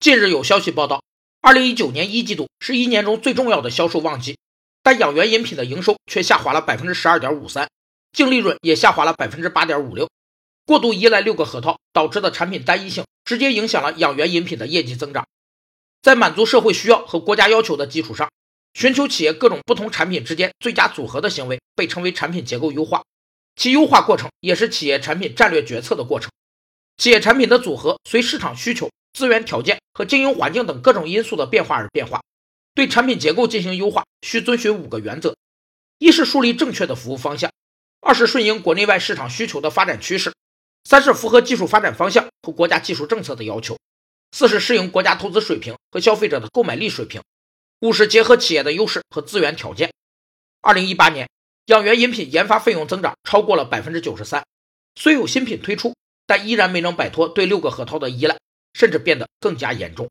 近日有消息报道，二零一九年一季度是一年中最重要的销售旺季，但养元饮品的营收却下滑了百分之十二点五三，净利润也下滑了百分之八点五六。过度依赖六个核桃导致的产品单一性，直接影响了养元饮品的业绩增长。在满足社会需要和国家要求的基础上，寻求企业各种不同产品之间最佳组合的行为，被称为产品结构优化。其优化过程也是企业产品战略决策的过程。企业产品的组合随市场需求。资源条件和经营环境等各种因素的变化而变化，对产品结构进行优化，需遵循五个原则：一是树立正确的服务方向；二是顺应国内外市场需求的发展趋势；三是符合技术发展方向和国家技术政策的要求；四是适应国家投资水平和消费者的购买力水平；五是结合企业的优势和资源条件。二零一八年，养元饮品研发费用增长超过了百分之九十三，虽有新品推出，但依然没能摆脱对六个核桃的依赖。甚至变得更加严重。